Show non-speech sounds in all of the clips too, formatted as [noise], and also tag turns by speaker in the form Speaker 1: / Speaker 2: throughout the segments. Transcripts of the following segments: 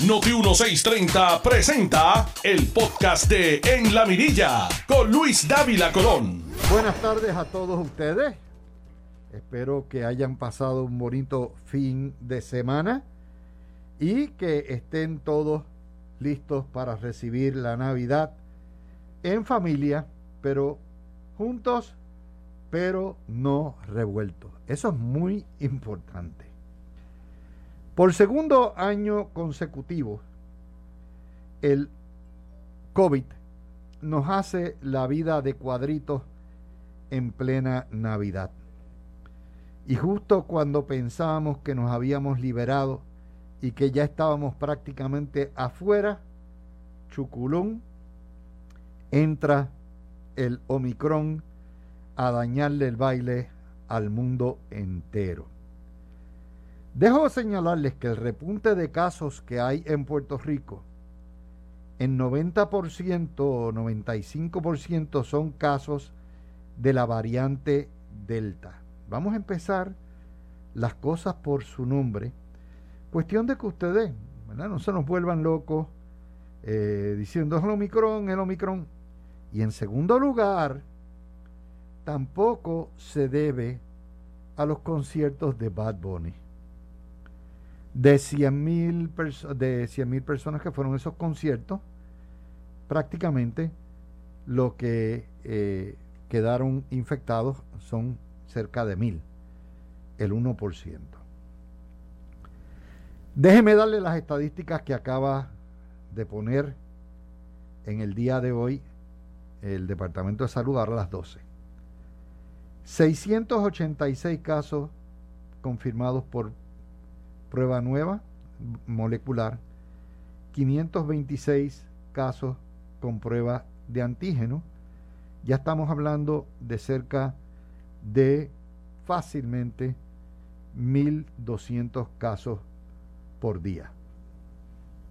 Speaker 1: Noti 1630 presenta el podcast de En la Mirilla con Luis Dávila Colón.
Speaker 2: Buenas tardes a todos ustedes. Espero que hayan pasado un bonito fin de semana y que estén todos listos para recibir la Navidad en familia, pero juntos, pero no revueltos. Eso es muy importante. Por segundo año consecutivo, el COVID nos hace la vida de cuadritos en plena Navidad. Y justo cuando pensábamos que nos habíamos liberado y que ya estábamos prácticamente afuera, Chuculón entra el Omicron a dañarle el baile al mundo entero. Dejo señalarles que el repunte de casos que hay en Puerto Rico, en 90% o 95% son casos de la variante Delta. Vamos a empezar las cosas por su nombre. Cuestión de que ustedes no se nos vuelvan locos eh, diciendo es el Omicron, el Omicron. Y en segundo lugar, tampoco se debe a los conciertos de Bad Bunny de 100 mil de 100 personas que fueron esos conciertos, prácticamente lo que eh, quedaron infectados son cerca de mil, el 1%. Déjeme darle las estadísticas que acaba de poner en el día de hoy el Departamento de Salud a las 12. 686 casos confirmados por prueba nueva molecular, 526 casos con prueba de antígeno. Ya estamos hablando de cerca de fácilmente 1.200 casos por día.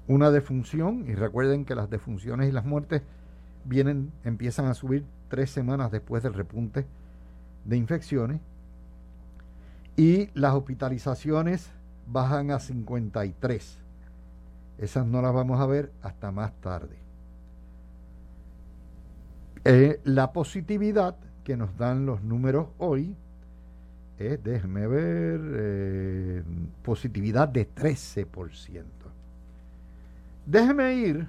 Speaker 2: Una defunción, y recuerden que las defunciones y las muertes vienen, empiezan a subir tres semanas después del repunte de infecciones. Y las hospitalizaciones bajan a 53. Esas no las vamos a ver hasta más tarde. Eh, la positividad que nos dan los números hoy es, déjenme ver, eh, positividad de 13%. Déjenme ir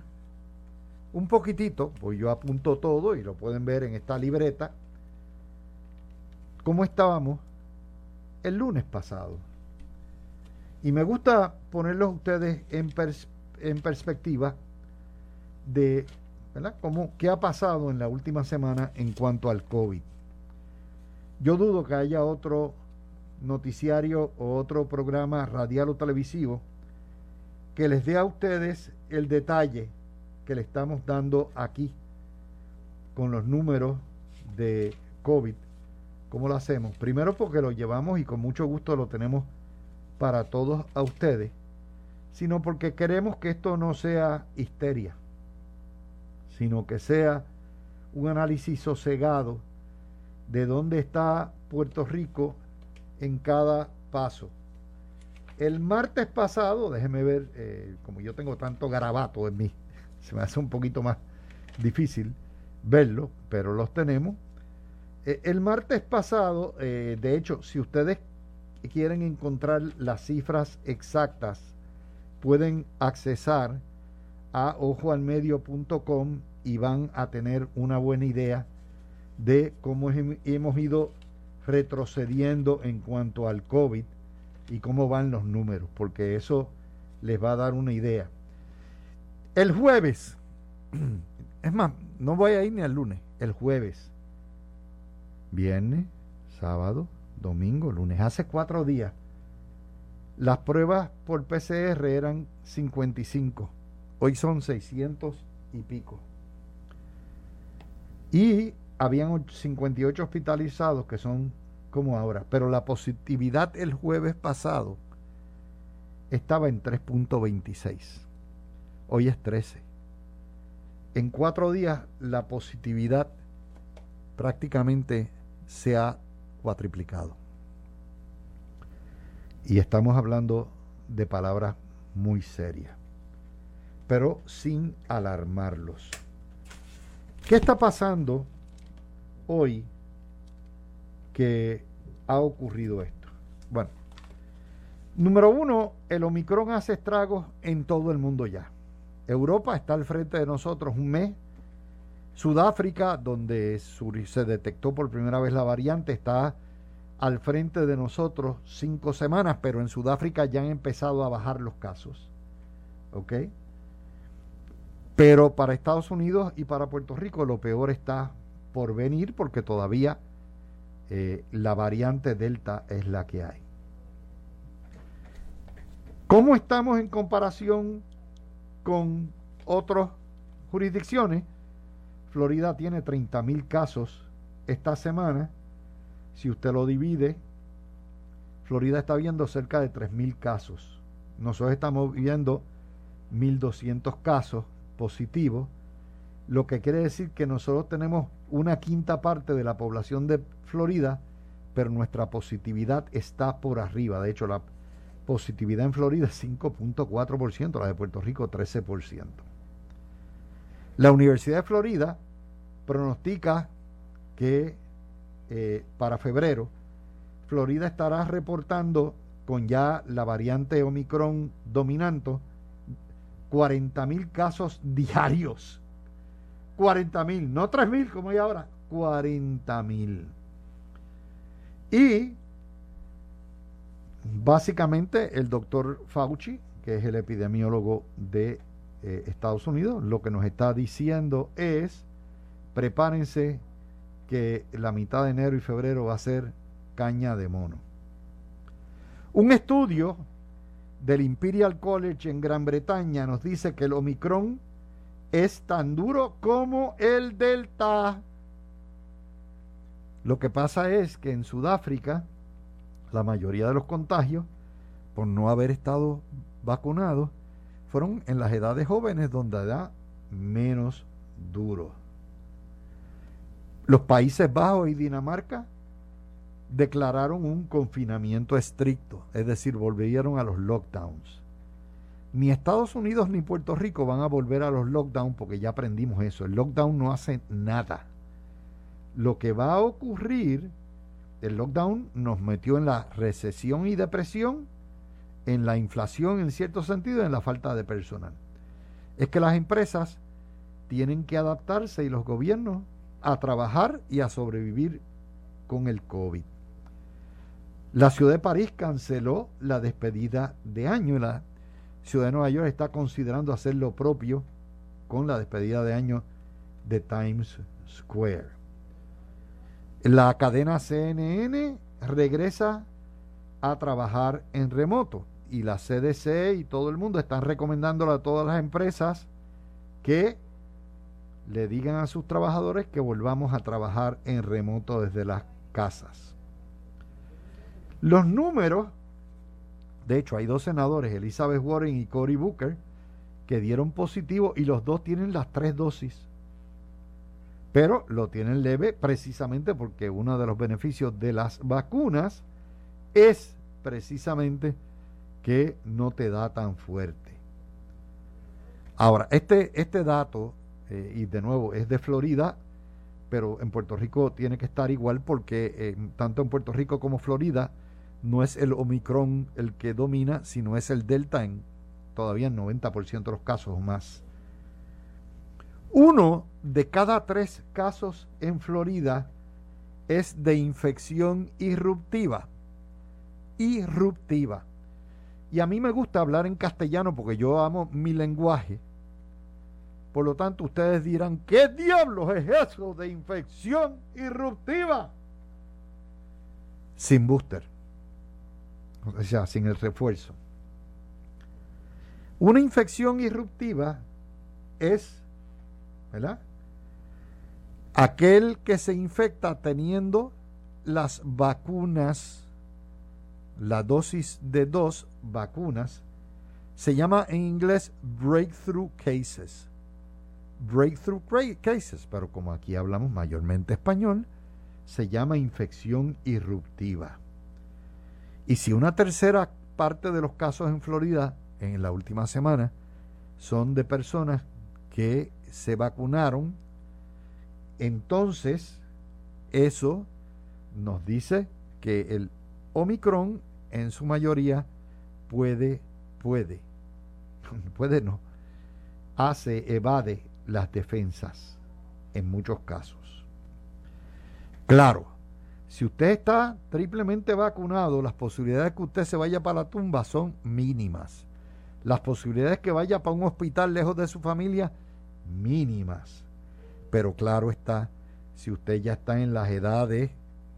Speaker 2: un poquitito, pues yo apunto todo y lo pueden ver en esta libreta, cómo estábamos el lunes pasado. Y me gusta ponerlos ustedes en, perspectiva de qué ha pasado en la última semana en cuanto al COVID. Yo dudo que haya otro noticiario o otro programa radial o televisivo que les dé a ustedes el detalle que le estamos dando aquí con los números de COVID. ¿Cómo lo hacemos? Primero porque lo llevamos y con mucho gusto lo tenemos para todos a ustedes, sino porque queremos que esto no sea histeria, sino que sea un análisis sosegado de dónde está Puerto Rico en cada paso. El martes pasado, déjeme ver, eh, como yo tengo tanto garabato en mí, [laughs] se me hace un poquito más difícil verlo, pero los tenemos. Eh, el martes pasado, eh, de hecho, si ustedes quieren encontrar las cifras exactas, pueden accesar a ojoalmedio.com y van a tener una buena idea de cómo hemos ido retrocediendo en cuanto al COVID y cómo van los números, porque eso les va a dar una idea. El jueves, [clears throat] es más, no voy a ir ni al lunes, el jueves, viernes, sábado, domingo, lunes, hace cuatro días, las pruebas por PCR eran 55, hoy son 600 y pico. Y habían 58 hospitalizados que son como ahora, pero la positividad el jueves pasado estaba en 3.26, hoy es 13. En cuatro días la positividad prácticamente se ha Y estamos hablando de palabras muy serias. pero sin alarmarlos. ¿Qué está pasando hoy que ha ocurrido esto? Bueno, número uno, el Omicron hace estragos en todo el mundo ya. Europa está al frente de nosotros un mes. Sudáfrica, donde se detectó por primera vez la variante, está al frente de nosotros cinco semanas, pero en Sudáfrica ya han empezado a bajar los casos. ¿Ok? Pero para Estados Unidos y para Puerto Rico lo peor está por venir porque todavía eh, la variante Delta es la que hay. ¿Cómo estamos en comparación con otras jurisdicciones? Florida tiene 30 mil casos esta semana. Si usted lo divide, Florida está viendo cerca de 3 mil casos. Nosotros estamos viendo 1.200 casos positivos, lo que quiere decir que nosotros tenemos una quinta parte de la población de Florida, pero nuestra positividad está por arriba. De hecho, la positividad en Florida es 5.4%, la de Puerto Rico 13%. La Universidad de Florida pronostica que eh, para febrero Florida estará reportando con ya la variante Omicron dominante 40 mil casos diarios. 40 mil, no 3 mil como hay ahora, 40 mil. Y básicamente el doctor Fauci, que es el epidemiólogo de eh, Estados Unidos, lo que nos está diciendo es, prepárense que la mitad de enero y febrero va a ser caña de mono. Un estudio del Imperial College en Gran Bretaña nos dice que el Omicron es tan duro como el Delta. Lo que pasa es que en Sudáfrica la mayoría de los contagios, por no haber estado vacunados, fueron en las edades jóvenes donde da menos duro. Los Países Bajos y Dinamarca declararon un confinamiento estricto, es decir, volvieron a los lockdowns. Ni Estados Unidos ni Puerto Rico van a volver a los lockdowns porque ya aprendimos eso. El lockdown no hace nada. Lo que va a ocurrir, el lockdown nos metió en la recesión y depresión, en la inflación en cierto sentido en la falta de personal. Es que las empresas tienen que adaptarse y los gobiernos a trabajar y a sobrevivir con el COVID. La ciudad de París canceló la despedida de año la ciudad de Nueva York está considerando hacer lo propio con la despedida de año de Times Square. La cadena CNN regresa a trabajar en remoto y la CDC y todo el mundo están recomendándole a todas las empresas que le digan a sus trabajadores que volvamos a trabajar en remoto desde las casas. Los números, de hecho hay dos senadores, Elizabeth Warren y Cory Booker, que dieron positivo y los dos tienen las tres dosis. Pero lo tienen leve precisamente porque uno de los beneficios de las vacunas es precisamente que no te da tan fuerte. Ahora, este, este dato, eh, y de nuevo es de Florida, pero en Puerto Rico tiene que estar igual porque eh, tanto en Puerto Rico como Florida no es el Omicron el que domina, sino es el Delta en todavía en 90% de los casos más. Uno de cada tres casos en Florida es de infección irruptiva. Irruptiva. Y a mí me gusta hablar en castellano porque yo amo mi lenguaje. Por lo tanto, ustedes dirán, ¿qué diablos es eso de infección irruptiva? Sin booster o sea, sin el refuerzo. Una infección irruptiva es, ¿verdad? Aquel que se infecta teniendo las vacunas, la dosis de dos vacunas, se llama en inglés breakthrough cases. Breakthrough cases, pero como aquí hablamos mayormente español, se llama infección irruptiva. Y si una tercera parte de los casos en Florida en la última semana son de personas que se vacunaron. Entonces, eso nos dice que el Omicron en su mayoría puede, puede, [laughs] puede no, hace, evade las defensas en muchos casos. Claro, si usted está triplemente vacunado, las posibilidades de que usted se vaya para la tumba son mínimas. Las posibilidades de que vaya para un hospital lejos de su familia, mínimas. Pero claro está, si usted ya está en las edades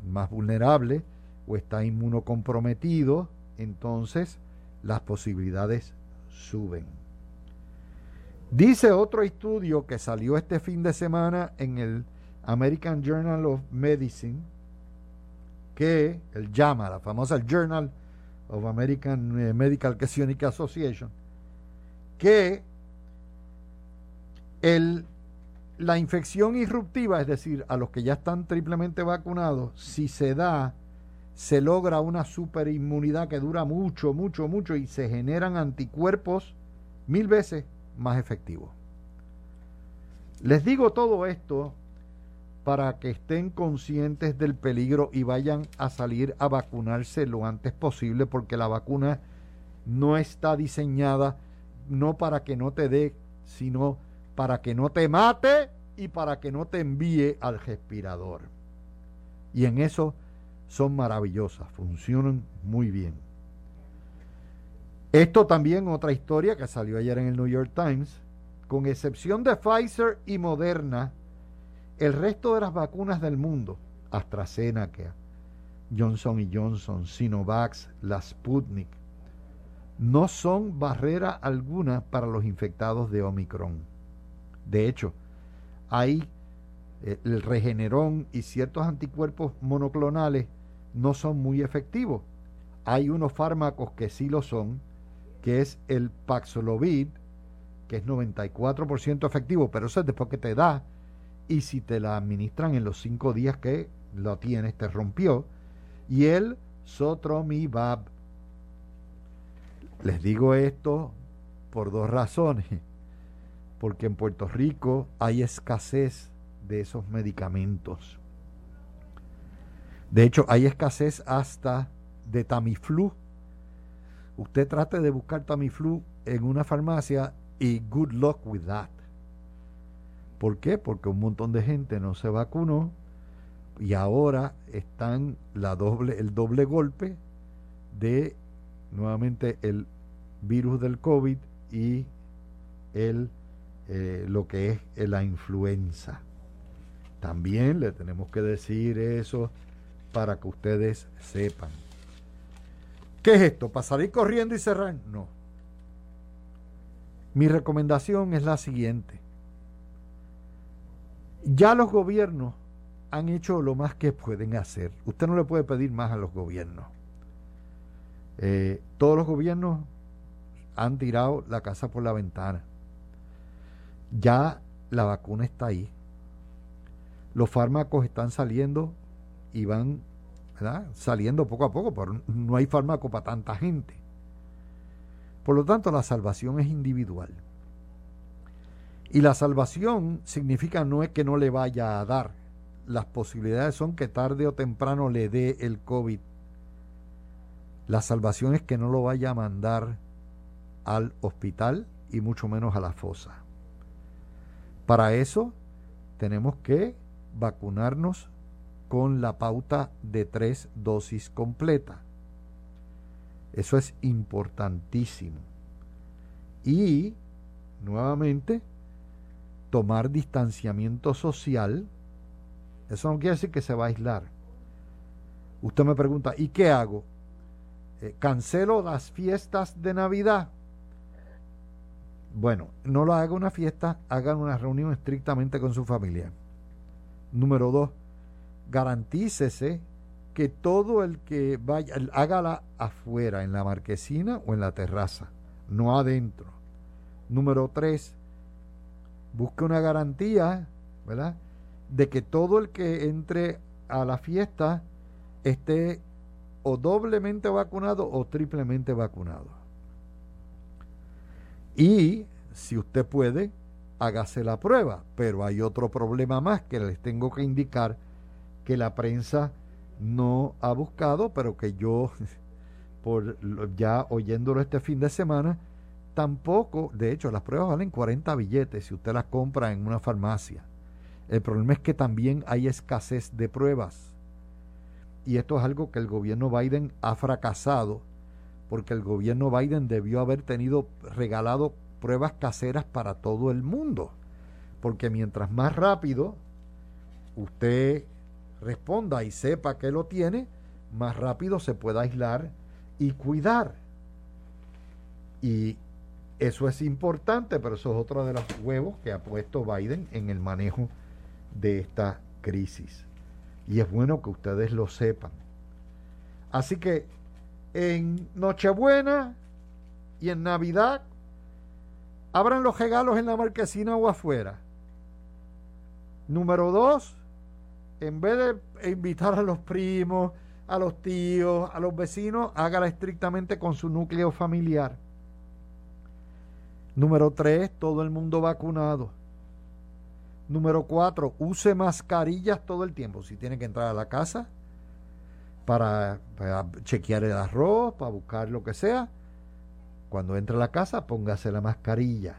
Speaker 2: más vulnerables o está inmunocomprometido, entonces las posibilidades suben. Dice otro estudio que salió este fin de semana en el American Journal of Medicine, que el llama, la famosa Journal of American eh, Medical Association, que el, la infección irruptiva, es decir, a los que ya están triplemente vacunados, si se da, se logra una superinmunidad que dura mucho, mucho, mucho y se generan anticuerpos mil veces más efectivos. Les digo todo esto para que estén conscientes del peligro y vayan a salir a vacunarse lo antes posible porque la vacuna no está diseñada no para que no te dé, sino para que no te mate y para que no te envíe al respirador. Y en eso son maravillosas, funcionan muy bien. Esto también otra historia que salió ayer en el New York Times, con excepción de Pfizer y Moderna, el resto de las vacunas del mundo, AstraZeneca, Johnson Johnson, Sinovac, la Sputnik, no son barrera alguna para los infectados de Omicron. De hecho, hay eh, el regenerón y ciertos anticuerpos monoclonales no son muy efectivos. Hay unos fármacos que sí lo son, que es el Paxlovid, que es 94% efectivo, pero eso es después que te da y si te la administran en los cinco días que lo tienes, te rompió. Y el Sotromibab. Les digo esto por dos razones. Porque en Puerto Rico hay escasez de esos medicamentos. De hecho, hay escasez hasta de Tamiflu. Usted trate de buscar Tamiflu en una farmacia y good luck with that. ¿Por qué? Porque un montón de gente no se vacunó y ahora están la doble, el doble golpe de nuevamente el virus del COVID y el, eh, lo que es la influenza. También le tenemos que decir eso para que ustedes sepan. ¿Qué es esto? ¿Pasar y corriendo y cerrar? No. Mi recomendación es la siguiente. Ya los gobiernos han hecho lo más que pueden hacer. Usted no le puede pedir más a los gobiernos. Eh, todos los gobiernos han tirado la casa por la ventana. Ya la vacuna está ahí. Los fármacos están saliendo y van saliendo poco a poco, pero no hay fármaco para tanta gente. Por lo tanto, la salvación es individual. Y la salvación significa no es que no le vaya a dar. Las posibilidades son que tarde o temprano le dé el COVID. La salvación es que no lo vaya a mandar al hospital y mucho menos a la fosa. Para eso tenemos que vacunarnos con la pauta de tres dosis completa. Eso es importantísimo. Y, nuevamente, tomar distanciamiento social, eso no quiere decir que se va a aislar. Usted me pregunta, ¿y qué hago? Eh, ¿Cancelo las fiestas de Navidad? Bueno, no lo haga una fiesta, hagan una reunión estrictamente con su familia. Número dos, garantícese que todo el que vaya, hágala afuera, en la marquesina o en la terraza, no adentro. Número tres, busque una garantía, ¿verdad? De que todo el que entre a la fiesta esté o doblemente vacunado o triplemente vacunado. Y si usted puede, hágase la prueba. Pero hay otro problema más que les tengo que indicar que la prensa no ha buscado, pero que yo, [laughs] por ya oyéndolo este fin de semana, tampoco, de hecho, las pruebas valen 40 billetes si usted las compra en una farmacia. El problema es que también hay escasez de pruebas. Y esto es algo que el gobierno Biden ha fracasado, porque el gobierno Biden debió haber tenido regalado pruebas caseras para todo el mundo. Porque mientras más rápido usted responda y sepa que lo tiene, más rápido se puede aislar y cuidar. Y eso es importante, pero eso es otro de los huevos que ha puesto Biden en el manejo de esta crisis. Y es bueno que ustedes lo sepan. Así que en Nochebuena y en Navidad, abran los regalos en la marquesina o afuera. Número dos, en vez de invitar a los primos, a los tíos, a los vecinos, hágala estrictamente con su núcleo familiar. Número tres, todo el mundo vacunado. Número cuatro, use mascarillas todo el tiempo. Si tiene que entrar a la casa para, chequear el arroz, para buscar lo que sea, cuando entre a la casa póngase la mascarilla.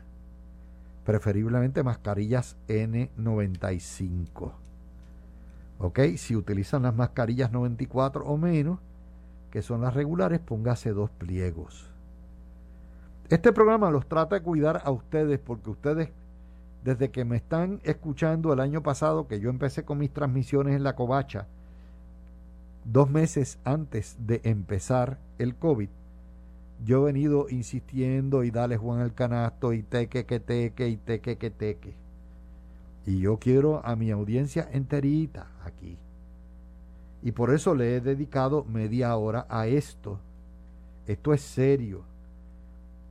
Speaker 2: Preferiblemente mascarillas N95. ¿Ok? Si utilizan las mascarillas 94 o menos, que son las regulares, póngase dos pliegos. Este programa los trata de cuidar a ustedes porque ustedes desde que me están escuchando el año pasado, que yo empecé con mis transmisiones en la covacha, dos meses antes de empezar el COVID, yo he venido insistiendo y dale Juan el canasto y teque que teque y teque que teque. Y yo quiero a mi audiencia enterita aquí. Y por eso le he dedicado media hora a esto. Esto es serio.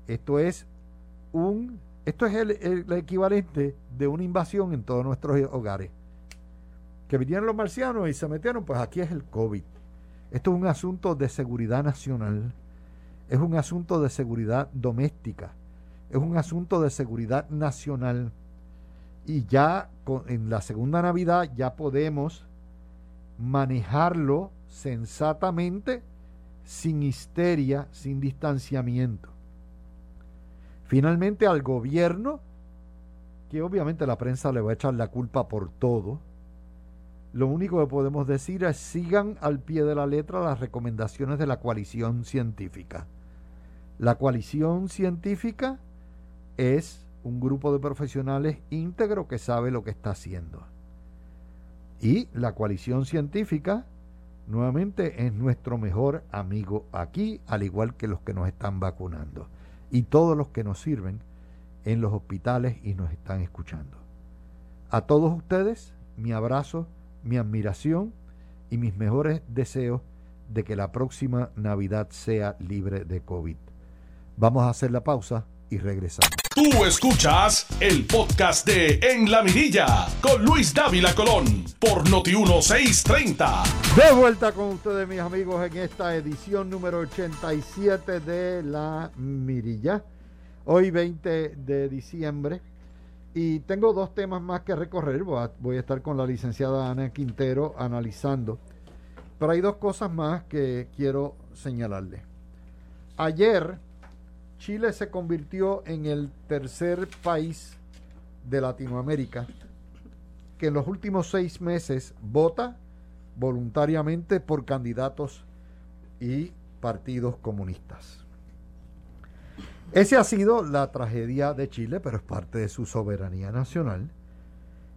Speaker 2: Esto es un esto es el, equivalente de una invasión en todos nuestros hogares. Que vinieron los marcianos y se metieron, pues aquí es el COVID. Esto es un asunto de seguridad nacional, es un asunto de seguridad doméstica, es un asunto de seguridad nacional. Y ya en la segunda Navidad ya podemos manejarlo sensatamente, sin histeria, sin distanciamiento. Finalmente al gobierno, que obviamente la prensa le va a echar la culpa por todo, lo único que podemos decir es sigan al pie de la letra las recomendaciones de la coalición científica. La coalición científica es un grupo de profesionales íntegro que sabe lo que está haciendo. Y la coalición científica, nuevamente, es nuestro mejor amigo aquí, al igual que los que nos están vacunando y todos los que nos sirven en los hospitales y nos están escuchando. A todos ustedes, mi abrazo, mi admiración y mis mejores deseos de que la próxima Navidad sea libre de COVID. Vamos a hacer la pausa y regresamos.
Speaker 1: Tú escuchas el podcast de En la Mirilla con Luis Dávila Colón por Noti 1630.
Speaker 2: De vuelta con ustedes, mis amigos, en esta edición número 87 de La Mirilla. Hoy 20 de diciembre. Y tengo dos temas más que recorrer. Voy a, estar con la licenciada Ana Quintero analizando. Pero hay dos cosas más que quiero señalarle. Ayer Chile se convirtió en el tercer país de Latinoamérica que en los últimos seis meses vota voluntariamente por candidatos y partidos comunistas. Esa ha sido la tragedia de Chile, pero es parte de su soberanía nacional.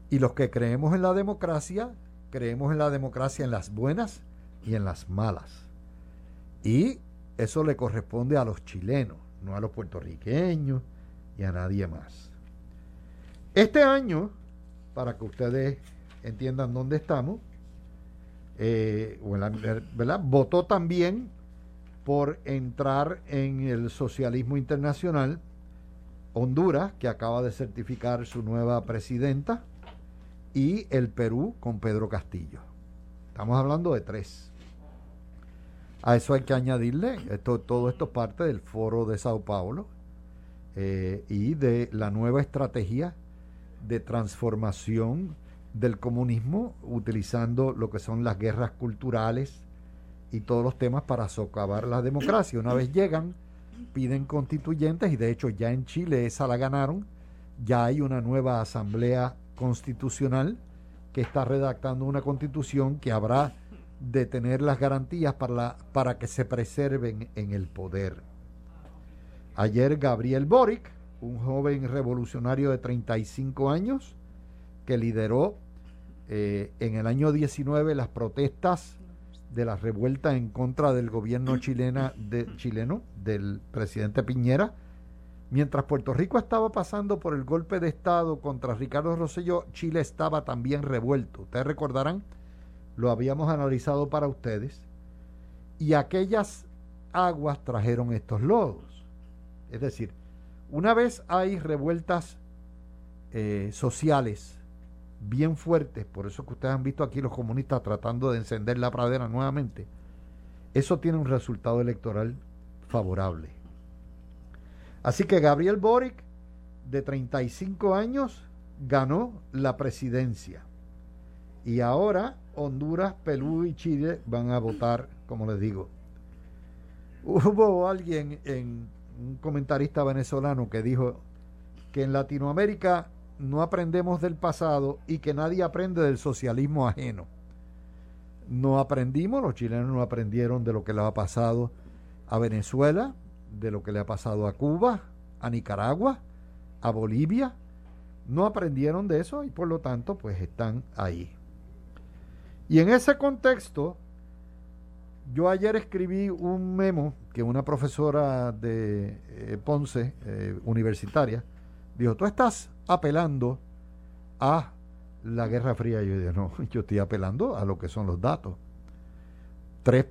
Speaker 2: Y los que creemos en la democracia, creemos en la democracia en las buenas y en las malas. Y eso le corresponde a los chilenos no a los puertorriqueños y a nadie más. Este año, para que ustedes entiendan dónde estamos, eh, ¿verdad? votó también por entrar en el socialismo internacional Honduras, que acaba de certificar su nueva presidenta, y el Perú con Pedro Castillo. Estamos hablando de tres. A eso hay que añadirle, esto, todo esto parte del foro de Sao Paulo, eh, y de la nueva estrategia de transformación del comunismo utilizando lo que son las guerras culturales y todos los temas para socavar la democracia. Una vez llegan, piden constituyentes y de hecho ya en Chile esa la ganaron, ya hay una nueva asamblea constitucional que está redactando una constitución que habrá de tener las garantías para, la, para que se preserven en el poder. Ayer Gabriel Boric, un joven revolucionario de 35 años, que lideró eh, en el año 19 las protestas de la revuelta en contra del gobierno chilena chileno, del presidente Piñera, mientras Puerto Rico estaba pasando por el golpe de Estado contra Ricardo Rosselló, Chile estaba también revuelto. Ustedes recordarán, lo habíamos analizado para ustedes, y aquellas aguas trajeron estos lodos. Es decir, una vez hay revueltas eh, sociales bien fuertes, por eso que ustedes han visto aquí los comunistas tratando de encender la pradera nuevamente, eso tiene un resultado electoral favorable. Así que Gabriel Boric, de 35 años, ganó la presidencia. Y ahora Honduras, Perú y Chile van a votar, como les digo. Hubo alguien en un comentarista venezolano que dijo que en Latinoamérica no aprendemos del pasado y que nadie aprende del socialismo ajeno. No aprendimos, los chilenos no aprendieron de lo que le ha pasado a Venezuela, de lo que le ha pasado a Cuba, a Nicaragua, a Bolivia. No aprendieron de eso y por lo tanto pues están ahí. Y en ese contexto, yo ayer escribí un memo que una profesora de eh, Ponce, eh, universitaria, dijo, tú estás apelando a la Guerra Fría. Yo dije, no, [laughs] yo estoy apelando a lo que son los datos. Tres,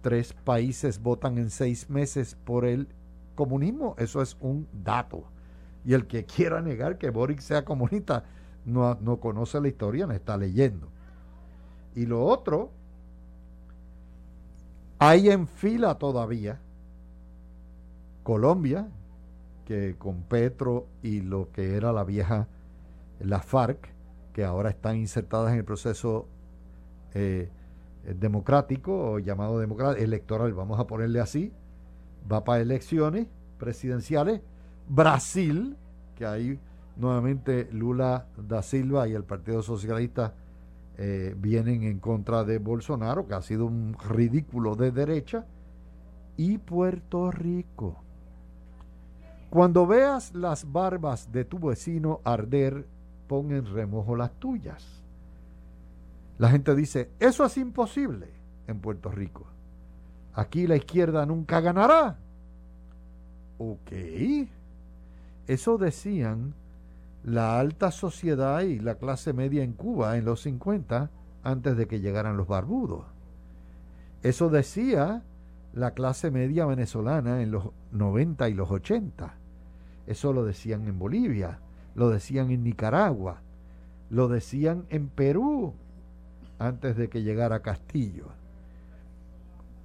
Speaker 2: tres países votan en seis meses por el comunismo, eso es un dato. Y el que [laughs] quiera negar que Boric sea comunista no, no conoce la historia, no está leyendo. Y lo otro, hay en fila todavía Colombia, que con Petro y lo que era la vieja, la FARC, que ahora están insertadas en el proceso eh, democrático o llamado democrático, electoral, vamos a ponerle así, va para elecciones presidenciales. Brasil, que ahí nuevamente Lula da Silva y el Partido Socialista eh, vienen en contra de Bolsonaro, que ha sido un ridículo de derecha. Y Puerto Rico. Cuando veas las barbas de tu vecino arder, pon en remojo las tuyas. La gente dice, eso es imposible en Puerto Rico. Aquí la izquierda nunca ganará. Ok. Eso decían la alta sociedad y la clase media en Cuba en los 50 antes de que llegaran los barbudos. Eso decía la clase media venezolana en los 90 y los 80. Eso lo decían en Bolivia, lo decían en Nicaragua, lo decían en Perú antes de que llegara Castillo.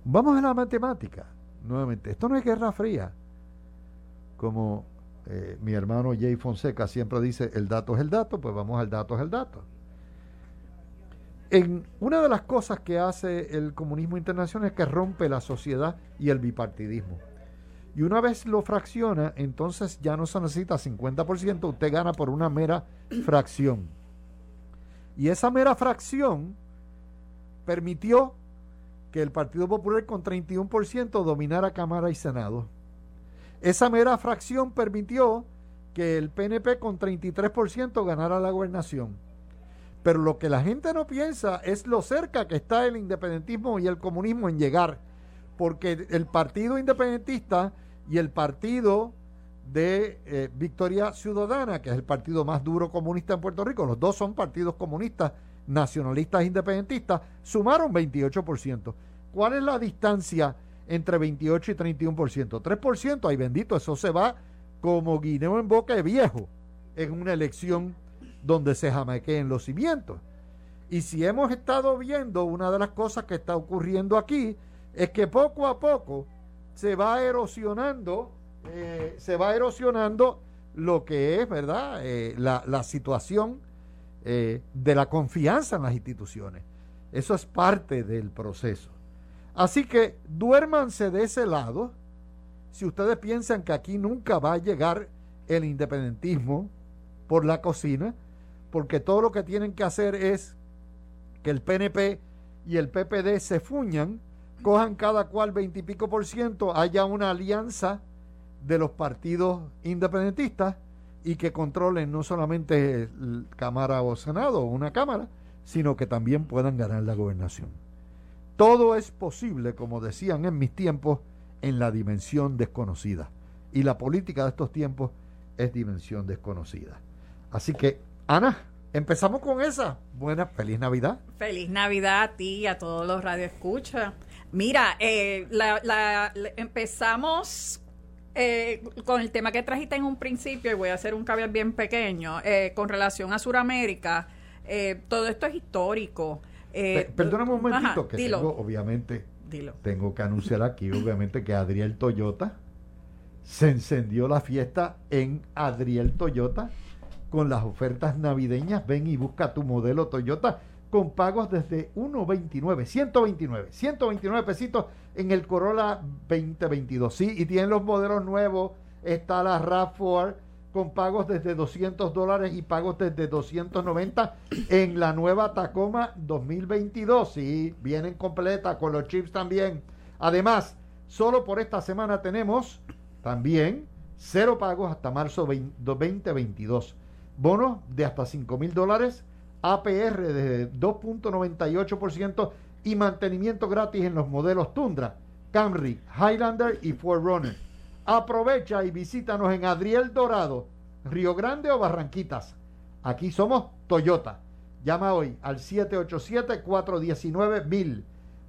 Speaker 2: Vamos a la matemática, nuevamente. Esto no es guerra fría como eh, mi hermano Jay Fonseca siempre dice, el dato es el dato, pues vamos al dato es el dato. En una de las cosas que hace el comunismo internacional es que rompe la sociedad y el bipartidismo. Y una vez lo fracciona, entonces ya no se necesita 50%, usted gana por una mera fracción. Y esa mera fracción permitió que el Partido Popular con 31% dominara Cámara y Senado. Esa mera fracción permitió que el PNP con 33% ganara la gobernación. Pero lo que la gente no piensa es lo cerca que está el independentismo y el comunismo en llegar. Porque el partido independentista y el partido de eh, Victoria Ciudadana, que es el partido más duro comunista en Puerto Rico, los dos son partidos comunistas, nacionalistas e independentistas, sumaron 28%. ¿Cuál es la distancia entre 28 y 31%. 3%, ay bendito, eso se va como guineo en boca de viejo en una elección donde se jamaqueen los cimientos. Y si hemos estado viendo, una de las cosas que está ocurriendo aquí es que poco a poco se va erosionando eh, se va erosionando lo que es, ¿verdad?, eh, la, la, situación eh, de la confianza en las instituciones. Eso es parte del proceso. Así que duérmanse de ese lado. Si ustedes piensan que aquí nunca va a llegar el independentismo por la cocina, porque todo lo que tienen que hacer es que el PNP y el PPD se fuñan, cojan cada cual veintipico por ciento, haya una alianza de los partidos independentistas y que controlen no solamente Cámara o Senado o una Cámara, sino que también puedan ganar la gobernación. Todo es posible, como decían en mis tiempos, en la dimensión desconocida. Y la política de estos tiempos es dimensión desconocida. Así que, Ana, empezamos con esa. Buena, feliz Navidad.
Speaker 3: Feliz Navidad a ti y a todos los radioescuchas. Mira, eh, la, empezamos eh, con el tema que trajiste en un principio, y voy a hacer un caveat bien pequeño, eh, con relación a Sudamérica, eh, todo esto es histórico.
Speaker 2: Perdóname un momentito, que tengo, obviamente, tengo que anunciar aquí, obviamente, que Adriel Toyota se encendió la fiesta en Adriel Toyota con las ofertas navideñas. Ven y busca tu modelo Toyota con pagos desde 1.29, 129, 129 pesitos en el Corolla 2022. Sí, y tienen los modelos nuevos. Está la RAV4 con pagos desde 200 dólares y pagos desde 290 en la nueva Tacoma 2022. Sí, vienen completa con los chips también. Además, solo por esta semana tenemos también cero pagos hasta marzo 2022. Bonos de hasta 5 mil dólares APR de 2.98% y mantenimiento gratis en los modelos Tundra, Camry, Highlander y Runner. Aprovecha y visítanos en Adriel Dorado, Río Grande o Barranquitas. Aquí somos Toyota. Llama hoy al 787-419-1000.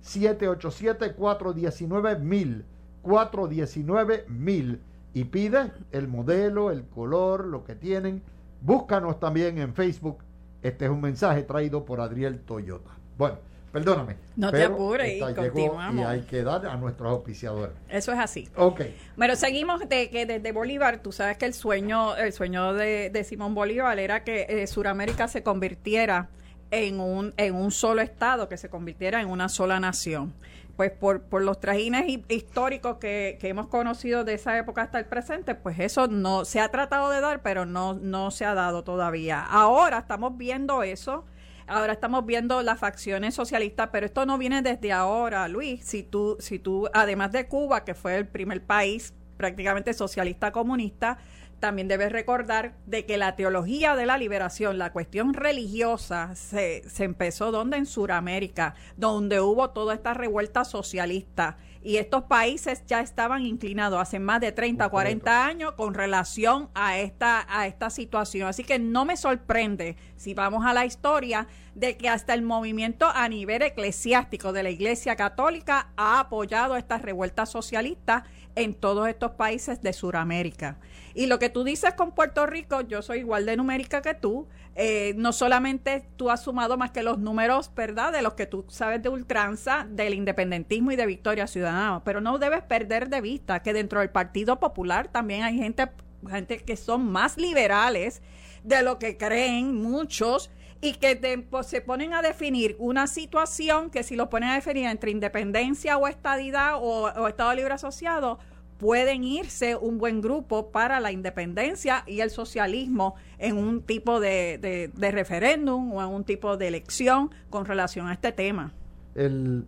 Speaker 2: 787-419-1000. 419-1000. Y pide el modelo, el color, lo que tienen. Búscanos también en Facebook este es un mensaje traído por Adriel Toyota. Bueno, perdóname.
Speaker 3: No te apures y continuamos.
Speaker 2: Y hay que dar a nuestros auspiciadores.
Speaker 3: Eso es así.
Speaker 2: Ok.
Speaker 3: Bueno, seguimos de que desde Bolívar, tú sabes que el sueño, el sueño de, Simón Bolívar era que eh, Sudamérica se convirtiera en un, en un solo estado, que se convirtiera en una sola nación pues por, por los trajines históricos que, que, hemos conocido de esa época hasta el presente, pues eso no se ha tratado de dar, pero no, no se ha dado todavía. Ahora estamos viendo eso, ahora estamos viendo las facciones socialistas, pero esto no viene desde ahora, Luis. Si tú, si tú, además de Cuba, que fue el primer país prácticamente socialista comunista, también debes recordar de que la teología de la liberación, la cuestión religiosa, se, se empezó donde en Sudamérica, donde hubo toda esta revuelta socialista. Y estos países ya estaban inclinados hace más de 30, 40 años con relación a esta, a esta situación. Así que no me sorprende, si vamos a la historia, de que hasta el movimiento a nivel eclesiástico de la Iglesia Católica ha apoyado esta revuelta socialista en todos estos países de Sudamérica. Y lo que tú dices con Puerto Rico, yo soy igual de numérica que tú. Eh, no solamente tú has sumado más que los números, ¿verdad? De los que tú sabes de ultranza, del independentismo y de Victoria Ciudadana, pero no debes perder de vista que dentro del Partido Popular también hay gente, gente que son más liberales de lo que creen muchos y que pues, se ponen a definir una situación que si lo ponen a definir entre independencia o estadidad o, Estado Libre Asociado, pueden irse un buen grupo para la independencia y el socialismo en un tipo de, de, referéndum o en un tipo de elección con relación a este tema.
Speaker 2: El,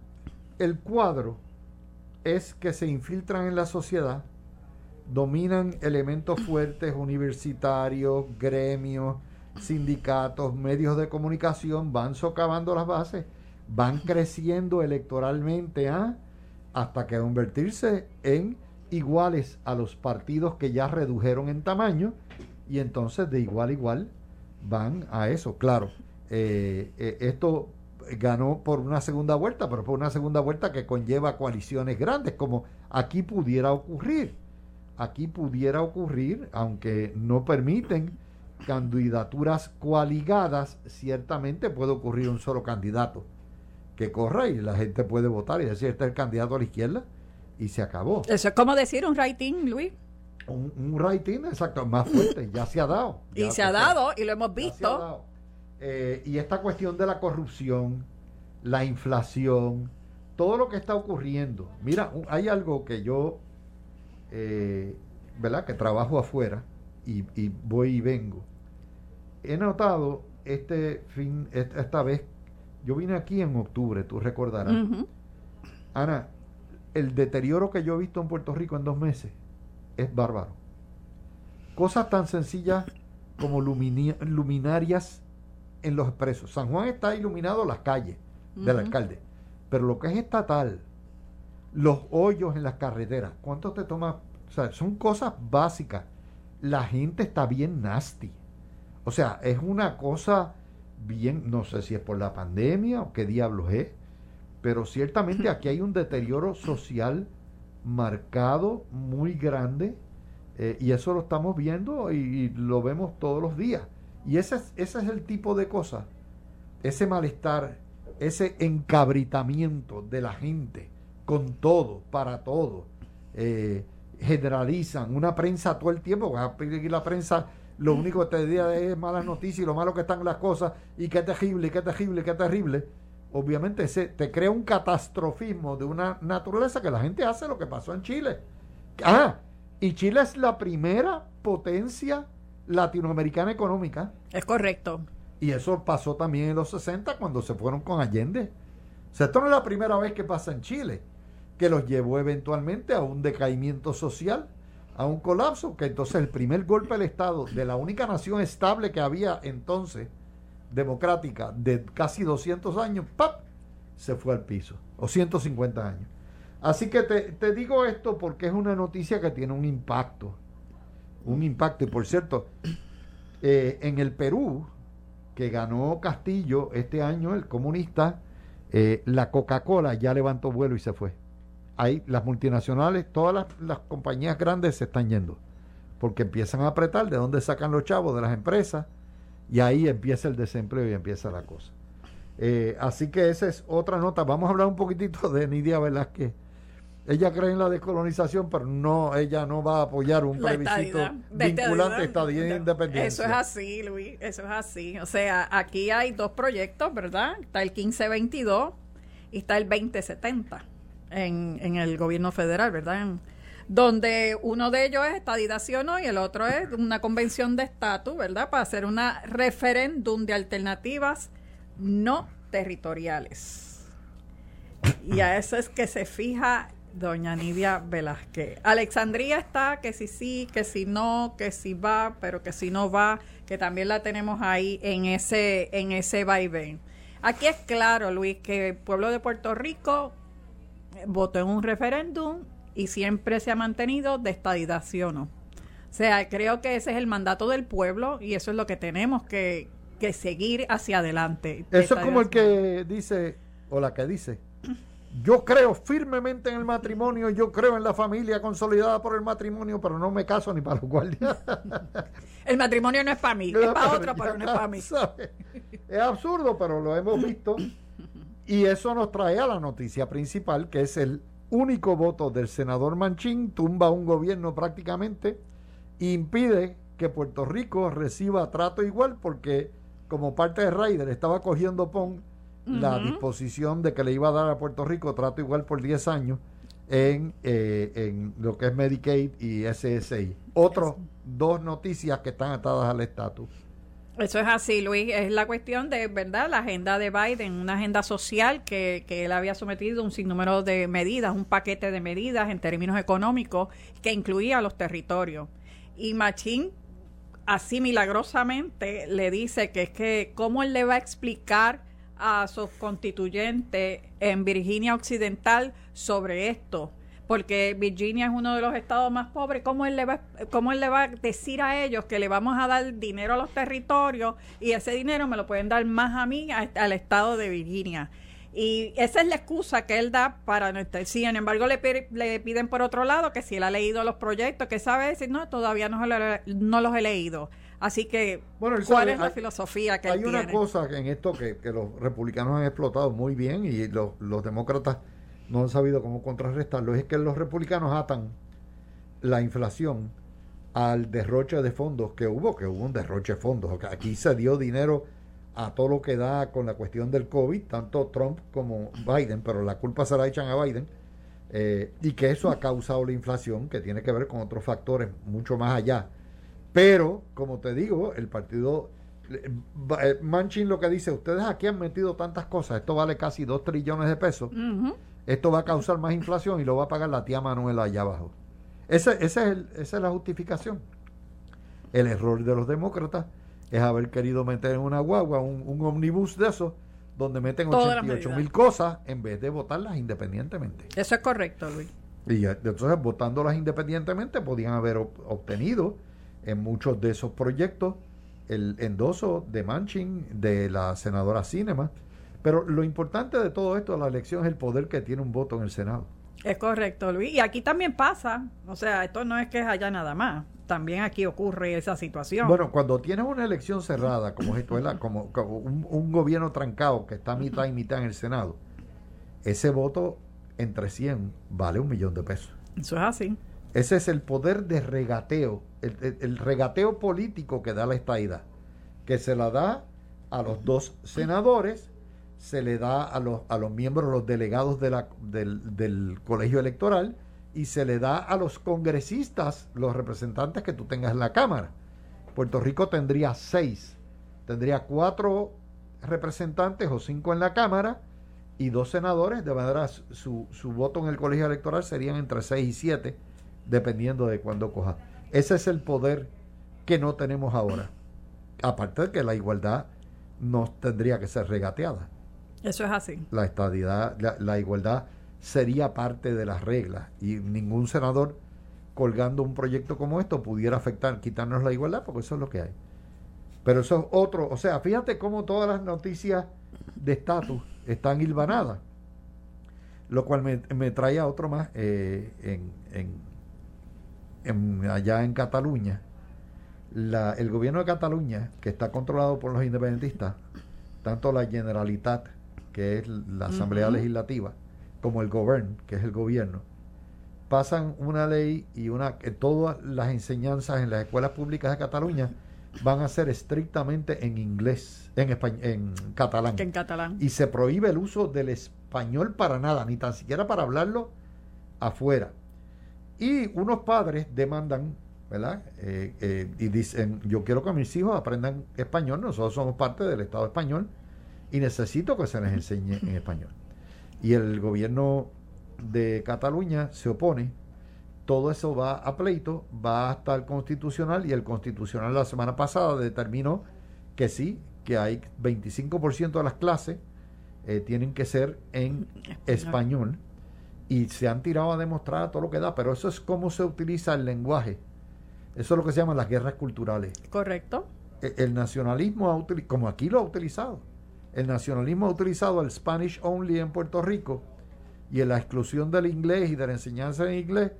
Speaker 2: el cuadro es que se infiltran en la sociedad, dominan elementos fuertes universitarios, gremios, sindicatos, medios de comunicación van socavando las bases, van creciendo electoralmente ¿ah? hasta que convertirse en iguales a los partidos que ya redujeron en tamaño y entonces de igual a igual van a eso. Claro, eh, eh, esto ganó por una segunda vuelta, pero por una segunda vuelta que conlleva coaliciones grandes, como aquí pudiera ocurrir. Aquí pudiera ocurrir, aunque no permiten candidaturas coaligadas, ciertamente puede ocurrir un solo candidato que corra y la gente puede votar y decir, este es el candidato a la izquierda y se acabó.
Speaker 3: Eso es como decir un rating, Luis.
Speaker 2: Un, un rating, exacto, más fuerte, ya se ha dado.
Speaker 3: y se ha dado, y lo hemos visto.
Speaker 2: Eh, y esta cuestión de la corrupción, la inflación, todo lo que está ocurriendo. Mira, hay algo que yo, eh, ¿verdad? Que trabajo afuera y, y voy y vengo. He notado este fin, est- esta vez, yo vine aquí en octubre, tú recordarás. Ana, el deterioro que yo he visto en Puerto Rico en dos meses es bárbaro. Cosas tan sencillas como luminarias en los expresos. San Juan está iluminado las calles del alcalde, pero lo que es estatal, los hoyos en las carreteras, ¿cuánto te toma? O sea, son cosas básicas. La gente está bien nasty. O sea, es una cosa bien, no sé si es por la pandemia o qué diablos es, pero ciertamente [laughs] aquí hay un deterioro social marcado, muy grande, eh, y eso lo estamos viendo y, y lo vemos todos los días. Y ese es, ese es el tipo de cosas, ese malestar, ese encabritamiento de la gente con todo, para todo. eh, generalizan una prensa todo el tiempo, vas a pedir la prensa lo único que te diga es malas noticias y lo malo que están las cosas y qué terrible, qué terrible, qué terrible. Obviamente ese te crea un catastrofismo de una naturaleza que la gente hace lo que pasó en Chile. Ah, y Chile es la primera potencia latinoamericana económica.
Speaker 3: Es correcto.
Speaker 2: Y eso pasó también en los 60 cuando se fueron con Allende. O sea, esto no es la primera vez que pasa en Chile, que los llevó eventualmente a un decaimiento social, a un colapso, que entonces el primer golpe del Estado de la única nación estable que había entonces, democrática, de casi 200 años, ¡pap! se fue al piso, o 150 años. Así que te, te digo esto porque es una noticia que tiene un impacto, un impacto. Y por cierto, eh, en el Perú, que ganó Castillo este año, el comunista, eh, la Coca-Cola ya levantó vuelo y se fue. Ahí las multinacionales, todas las, las compañías grandes se están yendo, porque empiezan a apretar de dónde sacan los chavos de las empresas y ahí empieza el desempleo y empieza la cosa. Eh, así que esa es otra nota. Vamos a hablar un poquitito de Nidia Velázquez. Ella cree en la descolonización, pero no, ella no va a apoyar un plebiscito vinculante a estadía independencia.
Speaker 3: Eso es así, Luis, eso es así. O sea, aquí hay dos proyectos, ¿verdad? Está el 1522 y está el 2070 en, en el gobierno federal, ¿verdad? Donde uno de ellos es o no y el otro es una convención de estatus, ¿verdad? Para hacer una referéndum de alternativas no territoriales. Y a eso es que se fija doña Nidia Velázquez. Alexandría está que si sí, que si no, que si va, pero que si no va, que también la tenemos ahí en ese, en ese vaivén. Aquí es claro, Luis, que el pueblo de Puerto Rico votó en un referéndum y siempre se ha mantenido de estadidad, ¿sí o no? O sea, creo que ese es el mandato del pueblo y eso es lo que tenemos que, que seguir hacia adelante.
Speaker 2: Eso es como el que dice, o la que dice, yo creo firmemente en el matrimonio, yo creo en la familia consolidada por el matrimonio, pero no me caso ni para los guardias.
Speaker 3: El matrimonio no es para mí, [laughs] es para otro, pero no es para mí.
Speaker 2: Es absurdo, pero lo hemos visto. Y eso nos trae a la noticia principal, que es el único voto del senador Manchín, tumba un gobierno prácticamente, e impide que Puerto Rico reciba trato igual, porque como parte de Raider estaba cogiendo PON la disposición de que le iba a dar a Puerto Rico trato igual por 10 años en, eh, en lo que es Medicaid y SSI. Otras dos noticias que están atadas al estatus.
Speaker 3: Eso es así, Luis. Es la cuestión de, ¿verdad? La agenda de Biden, una agenda social que, que él había sometido un sinnúmero de medidas, un paquete de medidas en términos económicos que incluía los territorios. Y Machín, así milagrosamente, le dice que es que, ¿cómo él le va a explicar a sus constituyentes en Virginia Occidental sobre esto? Porque Virginia es uno de los estados más pobres, ¿cómo él, le va, ¿cómo él le va a decir a ellos que le vamos a dar dinero a los territorios y ese dinero me lo pueden dar más a mí, a- al estado de Virginia? Y esa es la excusa que él da para no estar. Sin embargo, le, pi- le piden por otro lado que si él ha leído los proyectos, que sabe decir, no, todavía no, no los he leído. Así que,
Speaker 2: Bueno,
Speaker 3: ¿cuál
Speaker 2: sabe,
Speaker 3: es la
Speaker 2: hay-
Speaker 3: filosofía que
Speaker 2: Hay
Speaker 3: él
Speaker 2: una
Speaker 3: tiene?
Speaker 2: cosa en esto que, que los republicanos han explotado muy bien y los, los demócratas no han sabido cómo contrarrestarlo, es que los republicanos atan la inflación al derroche de fondos que hubo, que hubo un derroche de fondos. Aquí se dio dinero a todo lo que da con la cuestión del COVID, tanto Trump como Biden, pero la culpa se la echan a Biden, eh, y que eso ha causado la inflación, que tiene que ver con otros factores mucho más allá. Pero, como te digo, el partido eh, Manchin lo que dice, ustedes aquí han metido tantas cosas, esto vale casi 2 trillones de pesos, esto va a causar más inflación y lo va a pagar la tía Manuela allá abajo. Ese, ese es esa es la justificación. El error de los demócratas es haber querido meter en una guagua un, un omnibus de esos donde meten 88 mil cosas en vez de votarlas independientemente.
Speaker 3: Eso es correcto, Luis.
Speaker 2: Y entonces votándolas independientemente podían haber obtenido en muchos de esos proyectos el endoso de Manchin, de la senadora Cinema. Pero lo importante de todo esto de la elección es el poder que tiene un voto en el Senado.
Speaker 3: Es correcto, Luis. Y aquí también pasa, o sea, esto no es que es allá nada más, también aquí ocurre esa situación.
Speaker 2: Bueno, cuando tienes una elección cerrada, como es esto, como, como un, un, gobierno trancado que está mitad y mitad en el Senado, ese voto entre 100 vale un millón de pesos.
Speaker 3: Eso es así.
Speaker 2: Ese es el poder de regateo, el, regateo político que da la estadidad, que se la da a los dos senadores, se le da a los, a los miembros, los delegados de la, del, del colegio electoral y se le da a los congresistas, los representantes que tú tengas en la Cámara. Puerto Rico tendría seis, tendría cuatro representantes o cinco en la Cámara y dos senadores, de manera su, su voto en el colegio electoral serían entre seis y siete dependiendo de cuándo coja. Ese es el poder que no tenemos ahora. Aparte de que la igualdad no tendría que ser regateada.
Speaker 3: Eso es así.
Speaker 2: La estadidad, la, igualdad sería parte de las reglas y ningún senador colgando un proyecto como esto pudiera afectar, quitarnos la igualdad, porque eso es lo que hay. Pero eso es otro, o sea, fíjate cómo todas las noticias de estatus están hilvanadas, lo cual me, trae a otro más eh, en, allá en Cataluña, el gobierno de Cataluña, que está controlado por los independentistas, tanto la Generalitat, que es la Asamblea Legislativa, como el Govern, que es el gobierno, pasan una ley y una que todas las enseñanzas en las escuelas públicas de Cataluña van a ser estrictamente en inglés, en español, en catalán.
Speaker 3: en catalán.
Speaker 2: Y se prohíbe el uso del español para nada, ni tan siquiera para hablarlo afuera. Y unos padres demandan, ¿verdad? Eh, eh, y dicen, yo quiero que mis hijos aprendan español, nosotros somos parte del Estado español y necesito que se les enseñe en español. Y el gobierno de Cataluña se opone, todo eso va a pleito, va hasta el constitucional y el constitucional la semana pasada determinó que sí, que hay 25% de las clases eh, tienen que ser en español y se han tirado a demostrar todo lo que da, pero eso es cómo se utiliza el lenguaje. Eso es lo que se llama las guerras culturales.
Speaker 3: Correcto.
Speaker 2: E, el, nacionalismo, ha como aquí lo ha utilizado, el nacionalismo ha utilizado el Spanish only en Puerto Rico y en la exclusión del inglés y de la enseñanza en inglés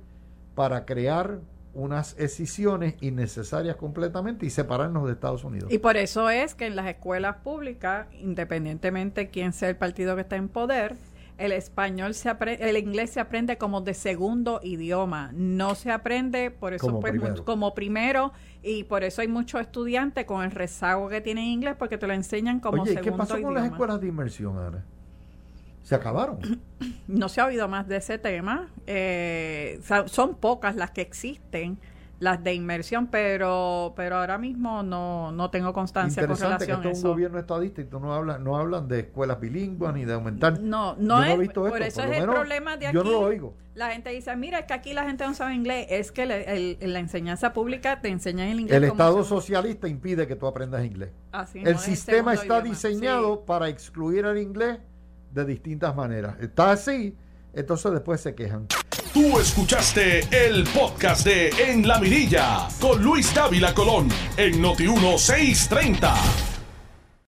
Speaker 2: para crear unas escisiones innecesarias completamente y separarnos de Estados Unidos.
Speaker 3: Y por eso es que en las escuelas públicas, independientemente quién sea el partido que está en poder, el español se aprende, el inglés se aprende como de segundo idioma, no se aprende por eso como, pues, primero. como primero y por eso hay muchos estudiantes con el rezago que tienen inglés porque te lo enseñan como
Speaker 2: Oye,
Speaker 3: segundo
Speaker 2: ¿qué pasó con las escuelas de inmersión ahora? ¿Se acabaron? [clears throat]
Speaker 3: No se ha oído más de ese tema. Eh, son pocas las que existen las de inmersión, pero pero ahora mismo no, no tengo constancia con relación
Speaker 2: que
Speaker 3: esto
Speaker 2: es un gobierno estadístico, no hablan no hablan de escuelas bilingües ni de aumentar.
Speaker 3: No, no, he visto por eso es el problema de aquí.
Speaker 2: Yo no lo oigo.
Speaker 3: La gente dice, mira, es que aquí la gente no sabe inglés, es que la enseñanza pública te enseña el inglés.
Speaker 2: El Estado socialista impide que tú aprendas inglés.
Speaker 3: Así
Speaker 2: el sistema está diseñado para excluir el inglés de distintas maneras. Está así, entonces después se quejan.
Speaker 1: Tú escuchaste el podcast de En la Mirilla con Luis Dávila Colón en Noti 1630.